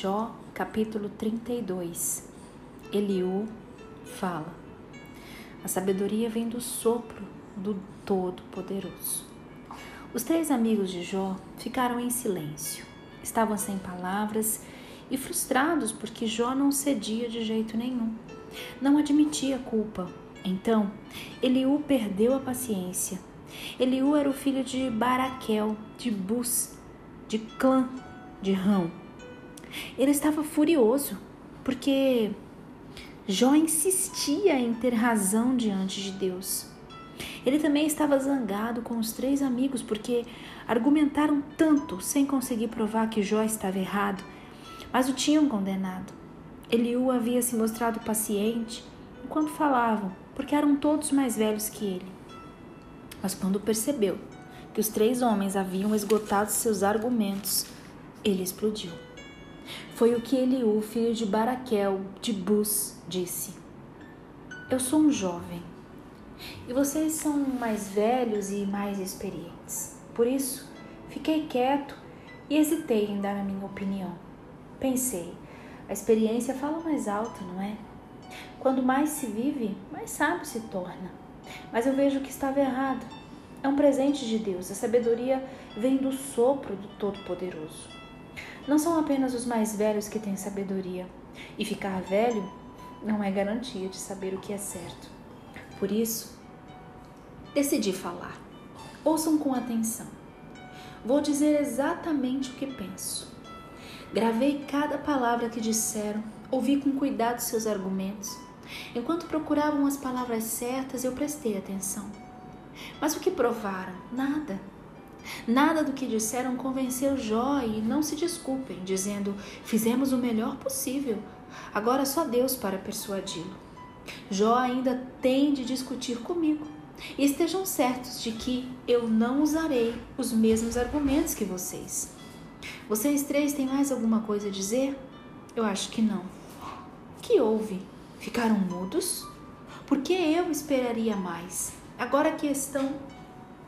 Jó, capítulo 32. Eliú fala. A sabedoria vem do sopro do Todo-Poderoso. Os três amigos de Jó ficaram em silêncio. Estavam sem palavras e frustrados porque Jó não cedia de jeito nenhum. Não admitia culpa. Então, Eliú perdeu a paciência. Eliú era o filho de Baraquel, de Bus, de Clã, de Rão. Ele estava furioso porque Jó insistia em ter razão diante de Deus. Ele também estava zangado com os três amigos porque argumentaram tanto sem conseguir provar que Jó estava errado, mas o tinham condenado. Eliú havia se mostrado paciente enquanto falavam, porque eram todos mais velhos que ele. Mas quando percebeu que os três homens haviam esgotado seus argumentos, ele explodiu. Foi o que Eliú, filho de Baraquel, de Bus, disse. Eu sou um jovem e vocês são mais velhos e mais experientes. Por isso, fiquei quieto e hesitei em dar a minha opinião. Pensei, a experiência fala mais alto, não é? Quando mais se vive, mais sábio se torna. Mas eu vejo que estava errado. É um presente de Deus. A sabedoria vem do sopro do Todo-Poderoso. Não são apenas os mais velhos que têm sabedoria. E ficar velho não é garantia de saber o que é certo. Por isso, decidi falar. Ouçam com atenção. Vou dizer exatamente o que penso. Gravei cada palavra que disseram, ouvi com cuidado seus argumentos. Enquanto procuravam as palavras certas, eu prestei atenção. Mas o que provaram? Nada. Nada do que disseram convenceu Jó e não se desculpem, dizendo: fizemos o melhor possível. Agora só Deus para persuadi-lo. Jó ainda tem de discutir comigo. E estejam certos de que eu não usarei os mesmos argumentos que vocês. Vocês três têm mais alguma coisa a dizer? Eu acho que não. Que houve? Ficaram mudos? Porque eu esperaria mais, agora que estão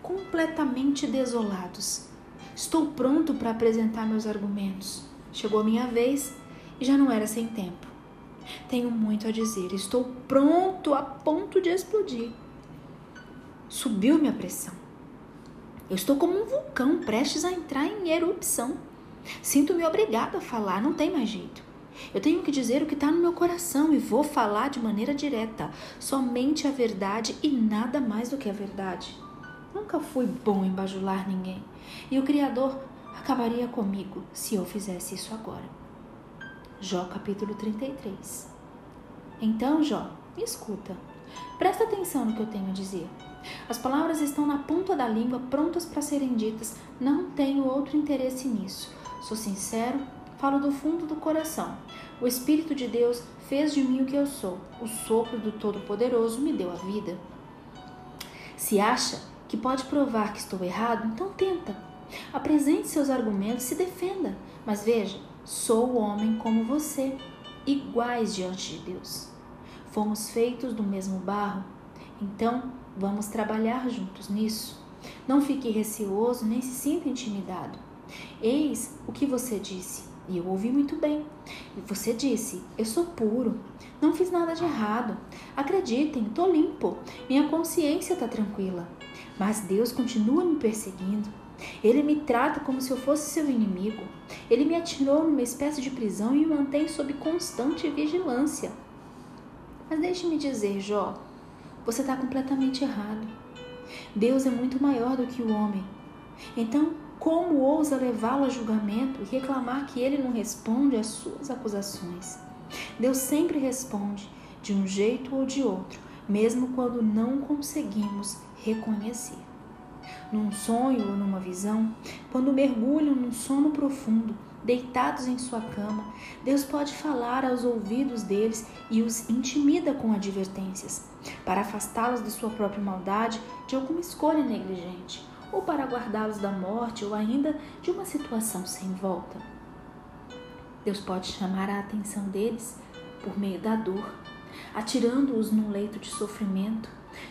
completamente desolados. Estou pronto para apresentar meus argumentos. Chegou a minha vez e já não era sem tempo. Tenho muito a dizer. Estou pronto a ponto de explodir. Subiu minha pressão. Eu estou como um vulcão prestes a entrar em erupção. Sinto-me obrigada a falar, não tem mais jeito. Eu tenho que dizer o que está no meu coração e vou falar de maneira direta, somente a verdade e nada mais do que a verdade. Nunca fui bom em bajular ninguém e o Criador acabaria comigo se eu fizesse isso agora. Jó capítulo 33. Então, Jó, me escuta. Presta atenção no que eu tenho a dizer. As palavras estão na ponta da língua, prontas para serem ditas. Não tenho outro interesse nisso. Sou sincero, falo do fundo do coração. O Espírito de Deus fez de mim o que eu sou. O sopro do Todo-Poderoso me deu a vida. Se acha que pode provar que estou errado, então tenta. Apresente seus argumentos, se defenda. Mas veja, Sou homem como você, iguais diante de Deus. Fomos feitos do mesmo barro, então vamos trabalhar juntos nisso. Não fique receoso nem se sinta intimidado. Eis o que você disse, e eu ouvi muito bem. Você disse: Eu sou puro, não fiz nada de errado. Acreditem, estou limpo, minha consciência está tranquila. Mas Deus continua me perseguindo. Ele me trata como se eu fosse seu inimigo. Ele me atirou numa espécie de prisão e me mantém sob constante vigilância. Mas deixe-me dizer, Jó, você está completamente errado. Deus é muito maior do que o homem. Então, como ousa levá-lo a julgamento e reclamar que ele não responde às suas acusações? Deus sempre responde de um jeito ou de outro, mesmo quando não conseguimos reconhecer num sonho ou numa visão, quando mergulham num sono profundo, deitados em sua cama, Deus pode falar aos ouvidos deles e os intimida com advertências, para afastá-los da sua própria maldade, de alguma escolha negligente, ou para guardá-los da morte ou ainda de uma situação sem volta. Deus pode chamar a atenção deles por meio da dor, atirando-os num leito de sofrimento,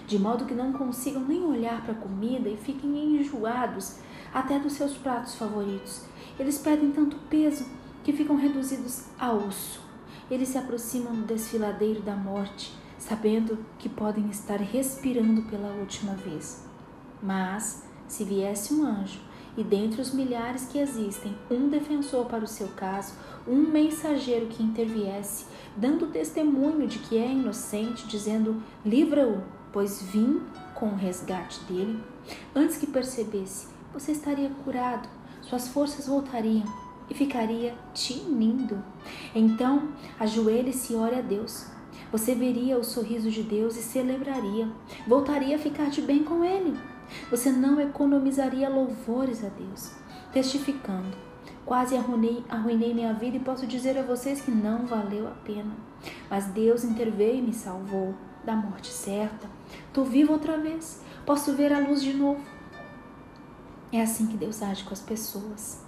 de modo que não consigam nem olhar para a comida e fiquem enjoados até dos seus pratos favoritos. Eles perdem tanto peso que ficam reduzidos a osso. Eles se aproximam do desfiladeiro da morte, sabendo que podem estar respirando pela última vez. Mas, se viesse um anjo e dentre os milhares que existem, um defensor para o seu caso, um mensageiro que interviesse, dando testemunho de que é inocente, dizendo: Livra-o, pois vim com o resgate dele, antes que percebesse, você estaria curado, suas forças voltariam e ficaria tinindo. Então, ajoelhe-se e ore a Deus. Você veria o sorriso de Deus e celebraria, voltaria a ficar de bem com Ele. Você não economizaria louvores a Deus, testificando: Quase arruinei, arruinei minha vida e posso dizer a vocês que não valeu a pena. Mas Deus interveio e me salvou da morte certa. Estou vivo outra vez, posso ver a luz de novo. É assim que Deus age com as pessoas.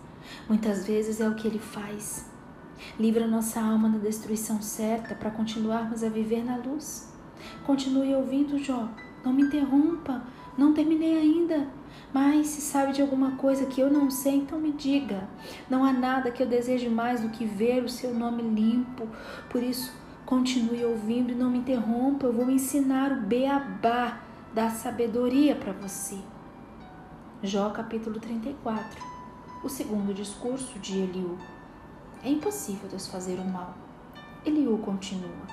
Muitas vezes é o que Ele faz. Livra nossa alma da destruição certa para continuarmos a viver na luz. Continue ouvindo, Jó. Não me interrompa. Não terminei ainda. Mas se sabe de alguma coisa que eu não sei, então me diga. Não há nada que eu deseje mais do que ver o seu nome limpo. Por isso, continue ouvindo e não me interrompa. Eu vou ensinar o beabá da sabedoria para você. Jó capítulo 34. O segundo discurso de Eliú. É impossível desfazer o mal. Eliú continua.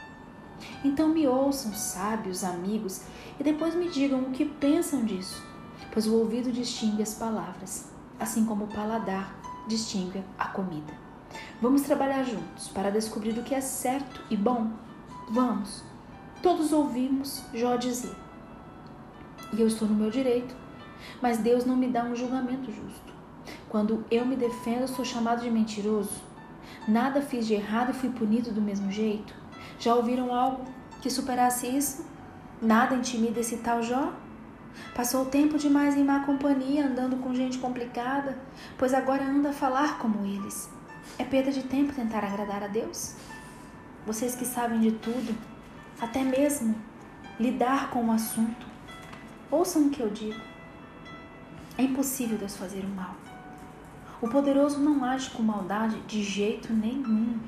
Então me ouçam, sábios, amigos, e depois me digam o que pensam disso, pois o ouvido distingue as palavras, assim como o paladar distingue a comida. Vamos trabalhar juntos para descobrir o que é certo e bom? Vamos. Todos ouvimos Jó dizer. E eu estou no meu direito, mas Deus não me dá um julgamento justo. Quando eu me defendo, sou chamado de mentiroso. Nada fiz de errado e fui punido do mesmo jeito. Já ouviram algo que superasse isso? Nada intimida esse tal Jó? Passou tempo demais em má companhia, andando com gente complicada, pois agora anda a falar como eles. É perda de tempo tentar agradar a Deus? Vocês que sabem de tudo, até mesmo lidar com o assunto, ouçam o que eu digo. É impossível Deus fazer o mal. O poderoso não age com maldade de jeito nenhum.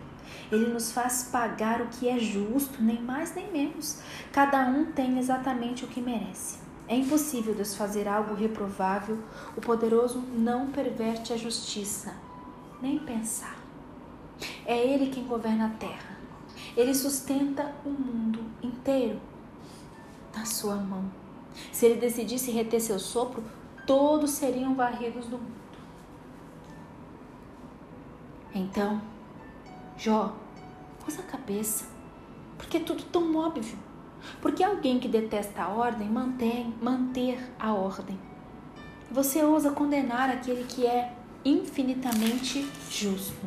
Ele nos faz pagar o que é justo, nem mais nem menos. Cada um tem exatamente o que merece. É impossível desfazer algo reprovável. O poderoso não perverte a justiça, nem pensar. É ele quem governa a terra. Ele sustenta o mundo inteiro na sua mão. Se ele decidisse reter seu sopro, todos seriam varridos do mundo. Então, Jó, usa a cabeça, porque é tudo tão óbvio. Porque alguém que detesta a ordem mantém manter a ordem. Você ousa condenar aquele que é infinitamente justo.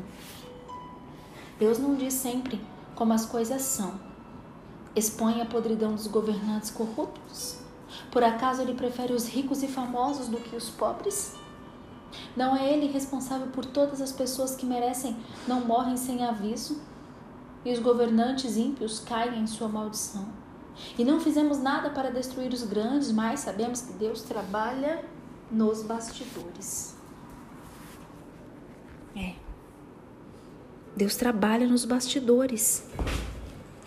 Deus não diz sempre como as coisas são. Expõe a podridão dos governantes corruptos. Por acaso ele prefere os ricos e famosos do que os pobres? Não é ele responsável por todas as pessoas que merecem, não morrem sem aviso? E os governantes ímpios caem em sua maldição. E não fizemos nada para destruir os grandes, mas sabemos que Deus trabalha nos bastidores. É. Deus trabalha nos bastidores.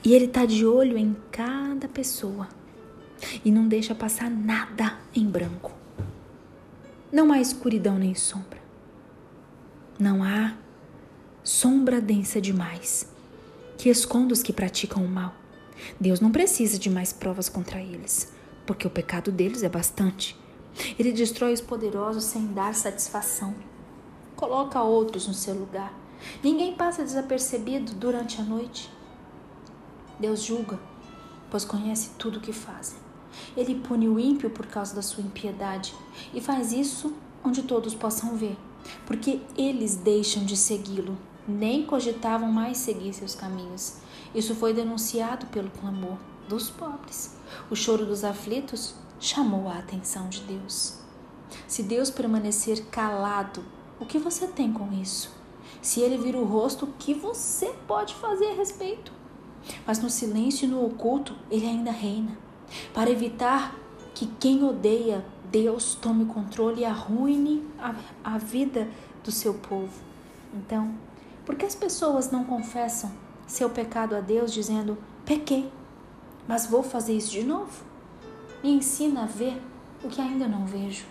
E Ele está de olho em cada pessoa. E não deixa passar nada em branco. Não há escuridão nem sombra. Não há sombra densa demais que esconda os que praticam o mal. Deus não precisa de mais provas contra eles, porque o pecado deles é bastante. Ele destrói os poderosos sem dar satisfação. Coloca outros no seu lugar. Ninguém passa desapercebido durante a noite. Deus julga, pois conhece tudo o que fazem. Ele pune o ímpio por causa da sua impiedade e faz isso onde todos possam ver, porque eles deixam de segui-lo, nem cogitavam mais seguir seus caminhos. Isso foi denunciado pelo clamor dos pobres. O choro dos aflitos chamou a atenção de Deus. Se Deus permanecer calado, o que você tem com isso? Se ele vir o rosto, o que você pode fazer a respeito? Mas no silêncio e no oculto, ele ainda reina para evitar que quem odeia Deus tome o controle e arruine a, a vida do seu povo. Então, Por que as pessoas não confessam seu pecado a Deus dizendo: pequei, mas vou fazer isso de novo? Me ensina a ver o que ainda não vejo.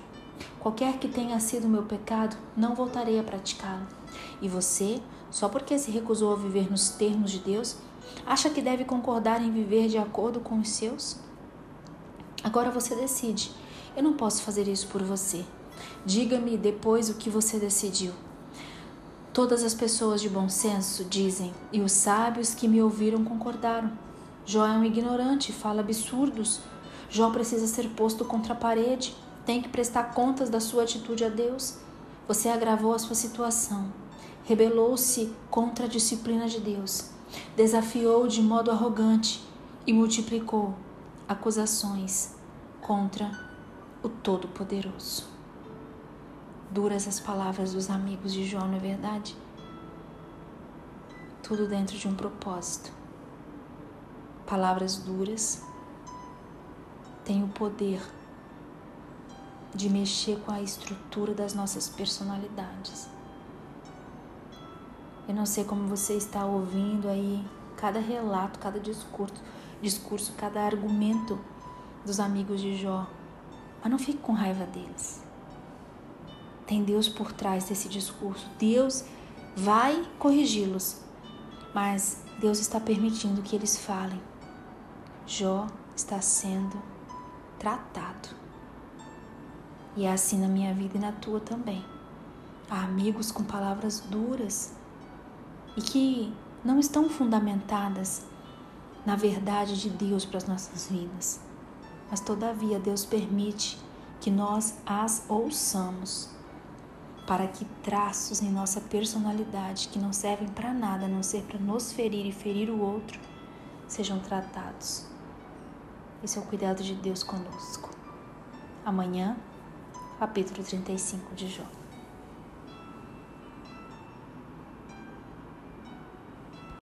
Qualquer que tenha sido meu pecado, não voltarei a praticá-lo. E você, só porque se recusou a viver nos termos de Deus, acha que deve concordar em viver de acordo com os seus? Agora você decide. Eu não posso fazer isso por você. Diga-me depois o que você decidiu. Todas as pessoas de bom senso dizem, e os sábios que me ouviram concordaram. Jó é um ignorante, fala absurdos. Jó precisa ser posto contra a parede, tem que prestar contas da sua atitude a Deus. Você agravou a sua situação, rebelou-se contra a disciplina de Deus, desafiou de modo arrogante e multiplicou acusações contra o Todo-Poderoso. Duras as palavras dos amigos de Jó, não é verdade? Tudo dentro de um propósito. Palavras duras têm o poder de mexer com a estrutura das nossas personalidades. Eu não sei como você está ouvindo aí cada relato, cada discurso, discurso, cada argumento dos amigos de Jó, mas não fique com raiva deles. Tem Deus por trás desse discurso. Deus vai corrigi-los, mas Deus está permitindo que eles falem. Jó está sendo tratado. E é assim na minha vida e na tua também. Há amigos com palavras duras e que não estão fundamentadas na verdade de Deus para as nossas vidas. Mas todavia Deus permite que nós as ouçamos para que traços em nossa personalidade que não servem para nada a não ser para nos ferir e ferir o outro sejam tratados. Esse é o cuidado de Deus conosco. Amanhã, capítulo 35 de Jó.